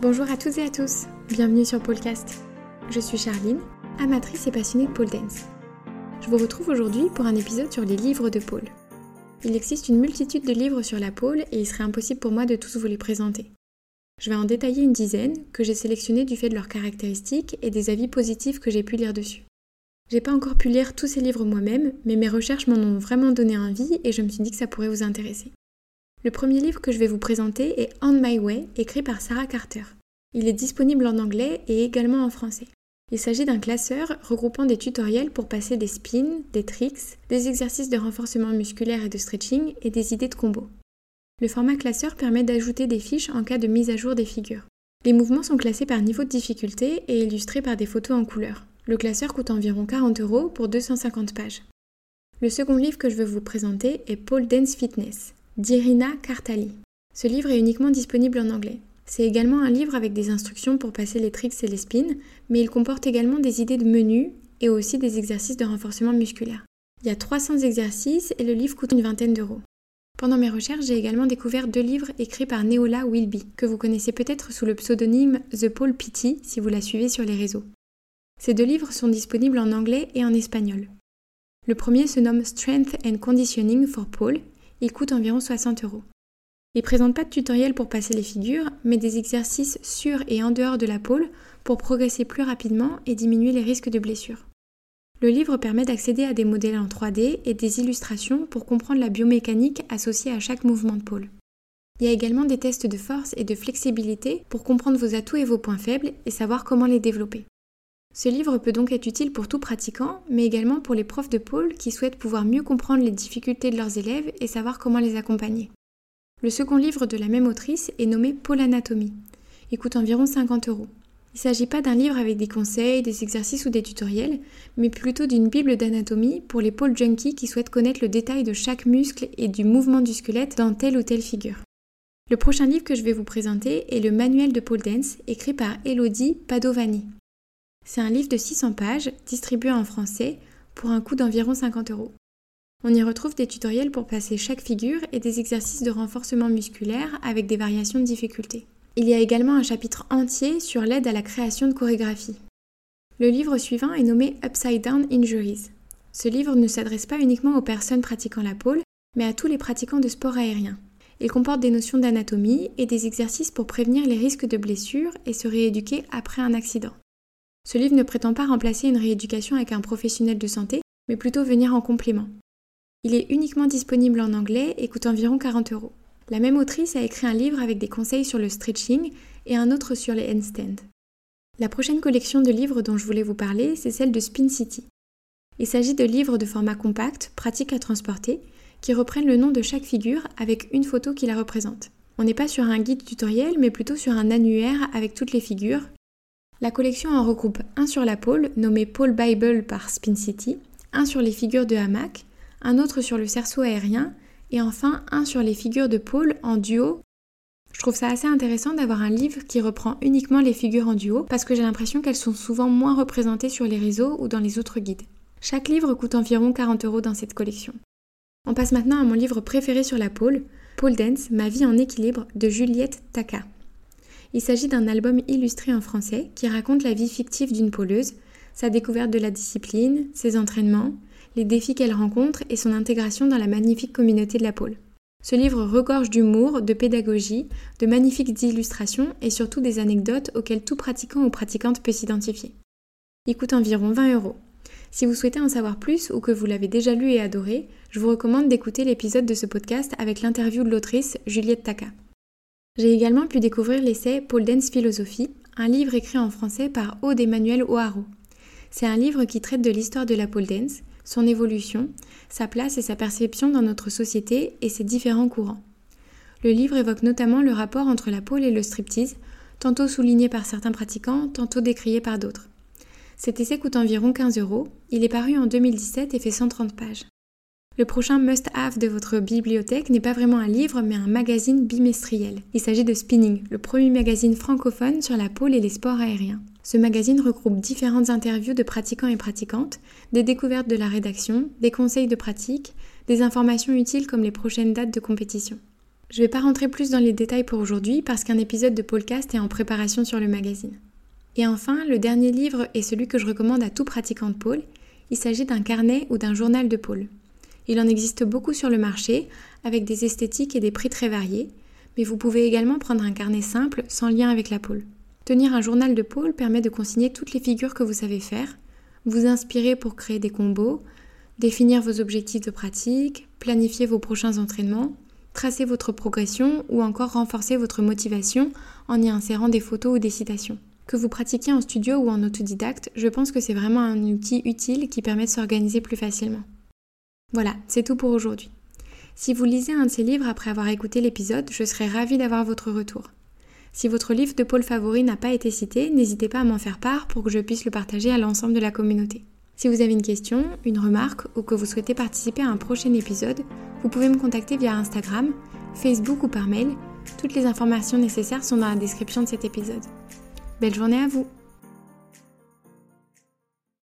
Bonjour à toutes et à tous, bienvenue sur Polecast. Je suis Charline, amatrice et passionnée de pole dance. Je vous retrouve aujourd'hui pour un épisode sur les livres de pole. Il existe une multitude de livres sur la pole et il serait impossible pour moi de tous vous les présenter. Je vais en détailler une dizaine que j'ai sélectionnées du fait de leurs caractéristiques et des avis positifs que j'ai pu lire dessus. J'ai pas encore pu lire tous ces livres moi-même, mais mes recherches m'en ont vraiment donné envie et je me suis dit que ça pourrait vous intéresser. Le premier livre que je vais vous présenter est On My Way, écrit par Sarah Carter. Il est disponible en anglais et également en français. Il s'agit d'un classeur regroupant des tutoriels pour passer des spins, des tricks, des exercices de renforcement musculaire et de stretching et des idées de combo. Le format classeur permet d'ajouter des fiches en cas de mise à jour des figures. Les mouvements sont classés par niveau de difficulté et illustrés par des photos en couleur. Le classeur coûte environ 40 euros pour 250 pages. Le second livre que je veux vous présenter est Pole Dance Fitness d'Irina Kartali. Ce livre est uniquement disponible en anglais. C'est également un livre avec des instructions pour passer les tricks et les spins, mais il comporte également des idées de menus et aussi des exercices de renforcement musculaire. Il y a 300 exercices et le livre coûte une vingtaine d'euros. Pendant mes recherches, j'ai également découvert deux livres écrits par Neola Wilby, que vous connaissez peut-être sous le pseudonyme The Paul Pity si vous la suivez sur les réseaux. Ces deux livres sont disponibles en anglais et en espagnol. Le premier se nomme Strength and Conditioning for Paul il coûte environ 60 euros. Il présente pas de tutoriel pour passer les figures, mais des exercices sur et en dehors de la pôle pour progresser plus rapidement et diminuer les risques de blessures. Le livre permet d'accéder à des modèles en 3D et des illustrations pour comprendre la biomécanique associée à chaque mouvement de pôle. Il y a également des tests de force et de flexibilité pour comprendre vos atouts et vos points faibles et savoir comment les développer. Ce livre peut donc être utile pour tout pratiquant, mais également pour les profs de pôle qui souhaitent pouvoir mieux comprendre les difficultés de leurs élèves et savoir comment les accompagner. Le second livre de la même autrice est nommé Pôle Anatomie. Il coûte environ 50 euros. Il ne s'agit pas d'un livre avec des conseils, des exercices ou des tutoriels, mais plutôt d'une bible d'anatomie pour les pôles junkies qui souhaitent connaître le détail de chaque muscle et du mouvement du squelette dans telle ou telle figure. Le prochain livre que je vais vous présenter est le Manuel de pole dance, écrit par Elodie Padovani. C'est un livre de 600 pages, distribué en français, pour un coût d'environ 50 euros. On y retrouve des tutoriels pour passer chaque figure et des exercices de renforcement musculaire avec des variations de difficulté. Il y a également un chapitre entier sur l'aide à la création de chorégraphie. Le livre suivant est nommé Upside Down Injuries. Ce livre ne s'adresse pas uniquement aux personnes pratiquant la pôle, mais à tous les pratiquants de sport aérien. Il comporte des notions d'anatomie et des exercices pour prévenir les risques de blessures et se rééduquer après un accident. Ce livre ne prétend pas remplacer une rééducation avec un professionnel de santé, mais plutôt venir en complément. Il est uniquement disponible en anglais et coûte environ 40 euros. La même autrice a écrit un livre avec des conseils sur le stretching et un autre sur les handstands. La prochaine collection de livres dont je voulais vous parler, c'est celle de Spin City. Il s'agit de livres de format compact, pratiques à transporter, qui reprennent le nom de chaque figure avec une photo qui la représente. On n'est pas sur un guide tutoriel, mais plutôt sur un annuaire avec toutes les figures, la collection en regroupe un sur la pôle, nommé Pole Bible par Spin City, un sur les figures de hamac, un autre sur le cerceau aérien, et enfin un sur les figures de pôle en duo. Je trouve ça assez intéressant d'avoir un livre qui reprend uniquement les figures en duo, parce que j'ai l'impression qu'elles sont souvent moins représentées sur les réseaux ou dans les autres guides. Chaque livre coûte environ 40 euros dans cette collection. On passe maintenant à mon livre préféré sur la pôle, Pole Dance, Ma vie en équilibre de Juliette Taka. Il s'agit d'un album illustré en français qui raconte la vie fictive d'une poleuse, sa découverte de la discipline, ses entraînements, les défis qu'elle rencontre et son intégration dans la magnifique communauté de la pole. Ce livre regorge d'humour, de pédagogie, de magnifiques illustrations et surtout des anecdotes auxquelles tout pratiquant ou pratiquante peut s'identifier. Il coûte environ 20 euros. Si vous souhaitez en savoir plus ou que vous l'avez déjà lu et adoré, je vous recommande d'écouter l'épisode de ce podcast avec l'interview de l'autrice Juliette Taka. J'ai également pu découvrir l'essai Paul Dance Philosophie, un livre écrit en français par Aude Emmanuel O'Haraud. C'est un livre qui traite de l'histoire de la pole dance, son évolution, sa place et sa perception dans notre société et ses différents courants. Le livre évoque notamment le rapport entre la pole et le striptease, tantôt souligné par certains pratiquants, tantôt décrié par d'autres. Cet essai coûte environ 15 euros, il est paru en 2017 et fait 130 pages. Le prochain must-have de votre bibliothèque n'est pas vraiment un livre, mais un magazine bimestriel. Il s'agit de Spinning, le premier magazine francophone sur la pôle et les sports aériens. Ce magazine regroupe différentes interviews de pratiquants et pratiquantes, des découvertes de la rédaction, des conseils de pratique, des informations utiles comme les prochaines dates de compétition. Je ne vais pas rentrer plus dans les détails pour aujourd'hui parce qu'un épisode de podcast est en préparation sur le magazine. Et enfin, le dernier livre est celui que je recommande à tout pratiquant de pôle. Il s'agit d'un carnet ou d'un journal de pôle. Il en existe beaucoup sur le marché, avec des esthétiques et des prix très variés, mais vous pouvez également prendre un carnet simple sans lien avec la pôle. Tenir un journal de pôle permet de consigner toutes les figures que vous savez faire, vous inspirer pour créer des combos, définir vos objectifs de pratique, planifier vos prochains entraînements, tracer votre progression ou encore renforcer votre motivation en y insérant des photos ou des citations. Que vous pratiquiez en studio ou en autodidacte, je pense que c'est vraiment un outil utile qui permet de s'organiser plus facilement. Voilà, c'est tout pour aujourd'hui. Si vous lisez un de ces livres après avoir écouté l'épisode, je serais ravie d'avoir votre retour. Si votre livre de pôle favori n'a pas été cité, n'hésitez pas à m'en faire part pour que je puisse le partager à l'ensemble de la communauté. Si vous avez une question, une remarque ou que vous souhaitez participer à un prochain épisode, vous pouvez me contacter via Instagram, Facebook ou par mail. Toutes les informations nécessaires sont dans la description de cet épisode. Belle journée à vous